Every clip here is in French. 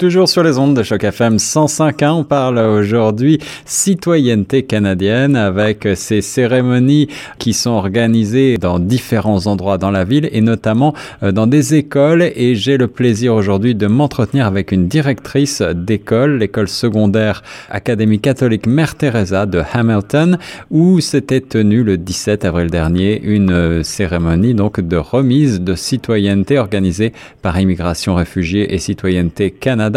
Toujours sur les ondes de Choc FM 105.1, on parle aujourd'hui citoyenneté canadienne avec ces cérémonies qui sont organisées dans différents endroits dans la ville et notamment euh, dans des écoles. Et j'ai le plaisir aujourd'hui de m'entretenir avec une directrice d'école, l'école secondaire Académie catholique Mère Teresa de Hamilton où s'était tenue le 17 avril dernier une euh, cérémonie donc de remise de citoyenneté organisée par Immigration Réfugiés et Citoyenneté Canada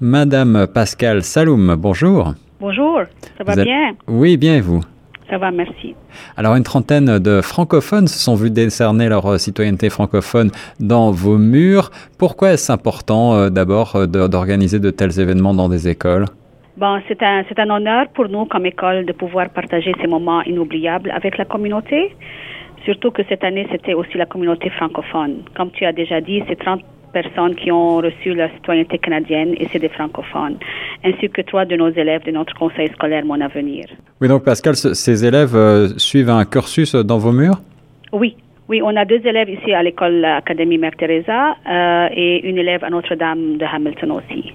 Madame Pascal Saloum, bonjour. Bonjour, ça va bien? Oui, bien et vous? Ça va, merci. Alors, une trentaine de francophones se sont vus décerner leur euh, citoyenneté francophone dans vos murs. Pourquoi est-ce important euh, d'abord euh, d'organiser de tels événements dans des écoles? Bon, c'est un, un honneur pour nous comme école de pouvoir partager ces moments inoubliables avec la communauté. Surtout que cette année, c'était aussi la communauté francophone. Comme tu as déjà dit, c'est 30 personnes qui ont reçu la citoyenneté canadienne et c'est des francophones, ainsi que trois de nos élèves de notre conseil scolaire Mon Avenir. Oui, donc Pascal, ces élèves euh, suivent un cursus dans vos murs? Oui. Oui, on a deux élèves ici à l'école Académie Mère Teresa euh, et une élève à Notre-Dame de Hamilton aussi.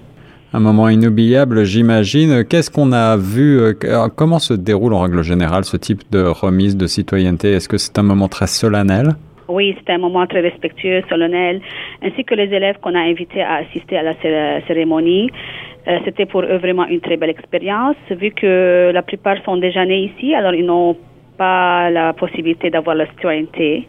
Un moment inoubliable, j'imagine. Qu'est-ce qu'on a vu euh, Comment se déroule en règle générale ce type de remise de citoyenneté? Est-ce que c'est un moment très solennel? Oui, c'était un moment très respectueux, solennel, ainsi que les élèves qu'on a invités à assister à la cérémonie. Euh, c'était pour eux vraiment une très belle expérience, vu que la plupart sont déjà nés ici, alors ils n'ont pas la possibilité d'avoir la citoyenneté,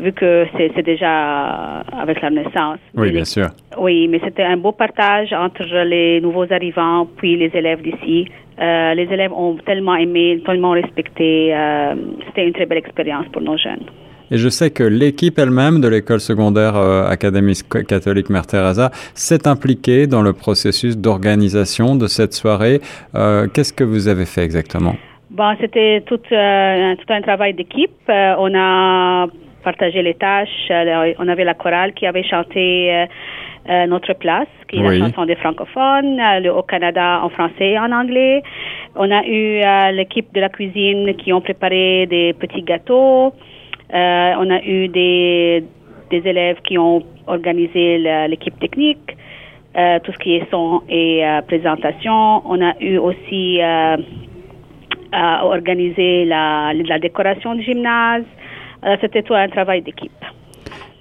vu que c'est déjà avec la naissance. Oui, bien sûr. Oui, mais c'était un beau partage entre les nouveaux arrivants puis les élèves d'ici. Euh, les élèves ont tellement aimé, tellement respecté. Euh, c'était une très belle expérience pour nos jeunes. Et je sais que l'équipe elle-même de l'école secondaire euh, Académie catholique Mère Teresa s'est impliquée dans le processus d'organisation de cette soirée. Euh, Qu'est-ce que vous avez fait exactement? Bon, c'était tout, euh, tout, un travail d'équipe. Euh, on a partagé les tâches. on avait la chorale qui avait chanté notre place, qui est la chanson des francophones, le Haut-Canada en français et en anglais. On a eu l'équipe de la cuisine qui ont préparé des petits gâteaux. Euh, on a eu des, des élèves qui ont organisé l'équipe technique, euh, tout ce qui est son et euh, présentation. On a eu aussi euh, organisé la, la décoration du gymnase. C'était tout un travail d'équipe.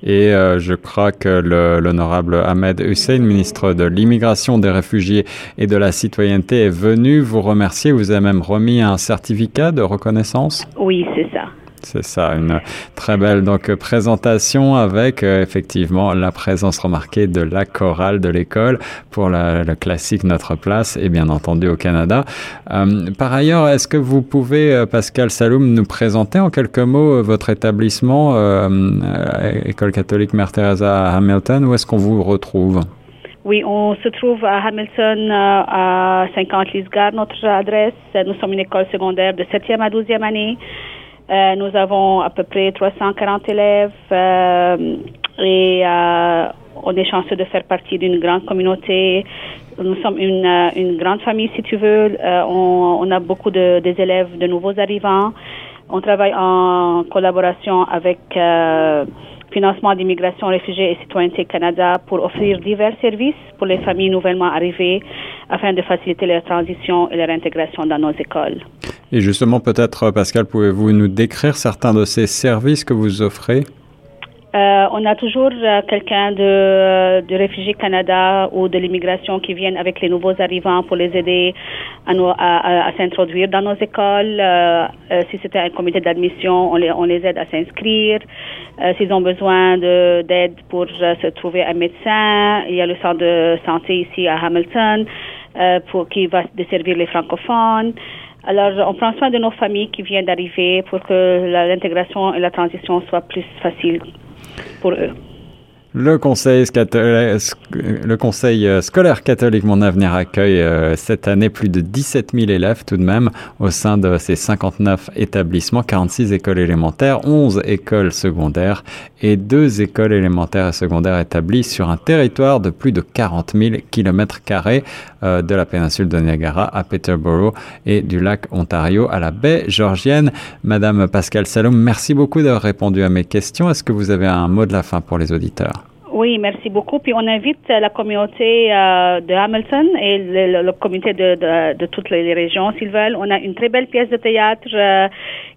Et euh, je crois que l'honorable Ahmed Hussein, ministre de l'immigration, des réfugiés et de la citoyenneté, est venu vous remercier. Vous avez même remis un certificat de reconnaissance. Oui, c'est ça. C'est ça, une très belle donc présentation avec euh, effectivement la présence remarquée de la chorale de l'école pour le classique Notre Place et bien entendu au Canada. Euh, par ailleurs, est-ce que vous pouvez, euh, Pascal Saloum, nous présenter en quelques mots votre établissement, École catholique Mère Teresa à Hamilton, où est-ce qu'on vous retrouve? Oui, on se trouve à Hamilton à 50 Lisgar, notre adresse. Nous sommes une école secondaire de 7e à 12e année. Euh, nous avons à peu près 340 élèves euh, et euh, on est chanceux de faire partie d'une grande communauté. Nous sommes une, une grande famille, si tu veux. On, on, a beaucoup de, des élèves, de nouveaux arrivants. On travaille en collaboration avec Financement d'immigration, réfugiés et citoyenneté Canada pour offrir divers services pour les familles nouvellement arrivées afin de faciliter leur transition et leur intégration dans nos écoles. Et justement, peut-être, Pascal, pouvez-vous nous décrire certains de ces services que vous offrez? Euh, on a toujours euh, quelqu'un de, de Réfugiés Canada ou de l'immigration qui viennent avec les nouveaux arrivants pour les aider à, à, à, s'introduire dans nos écoles. Euh, euh si c'était un comité d'admission, on les, on les aide à s'inscrire. Euh, s'ils ont besoin d'aide pour se trouver un médecin, il y a le centre de santé ici à Hamilton pour qui va desservir les francophones. Alors, on prend soin de nos familles qui viennent d'arriver pour que l'intégration et la transition soient plus faciles por, Le conseil, euh, scolaire catholique Mon Avenir accueille euh, cette année plus de 17 000 élèves tout de même au sein de ses 59 établissements, 46 écoles élémentaires, 11 écoles secondaires et deux écoles élémentaires et secondaires établies sur un territoire de plus de 40 000 kilomètres carrés euh, de la péninsule de Niagara à Peterborough et du lac Ontario à la baie georgienne. Madame Pascal Salom, merci beaucoup d'avoir répondu à mes questions. Est-ce que vous avez un mot de la fin pour les auditeurs? Oui, merci beaucoup. Puis on invite la communauté euh, de Hamilton et le, comité de, toutes les régions s'ils veulent. On a une très belle pièce de théâtre euh,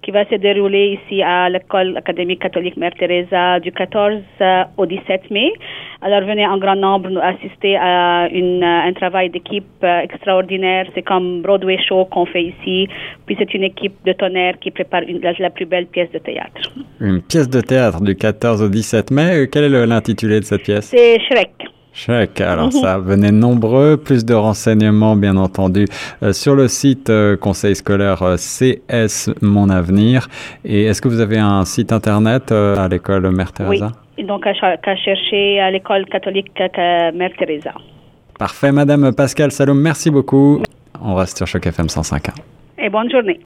qui va se dérouler ici à l'école académique catholique Mère Teresa du 14 euh, au 17 mai. Alors venez en grand nombre nous assister à un travail d'équipe extraordinaire. C'est comme Broadway Show qu'on fait ici. Puis c'est une équipe de tonnerre qui prépare la plus belle pièce de théâtre. Une pièce de théâtre du 14 au 17 mai. Quel est l'intitulé de cette pièce? C'est Shrek. Shrek, alors ça, venez nombreux, plus de renseignements bien entendu euh, sur le site euh, conseil scolaire euh, CS Mon Avenir. Et est-ce que vous avez un site internet à l'école Mère Teresa? Oui, donc à, à chercher à l'école catholique Mère Teresa. Parfait, Madame Pascal Salom, merci beaucoup. On reste sur Choc FM 105.1. Et bonne journée.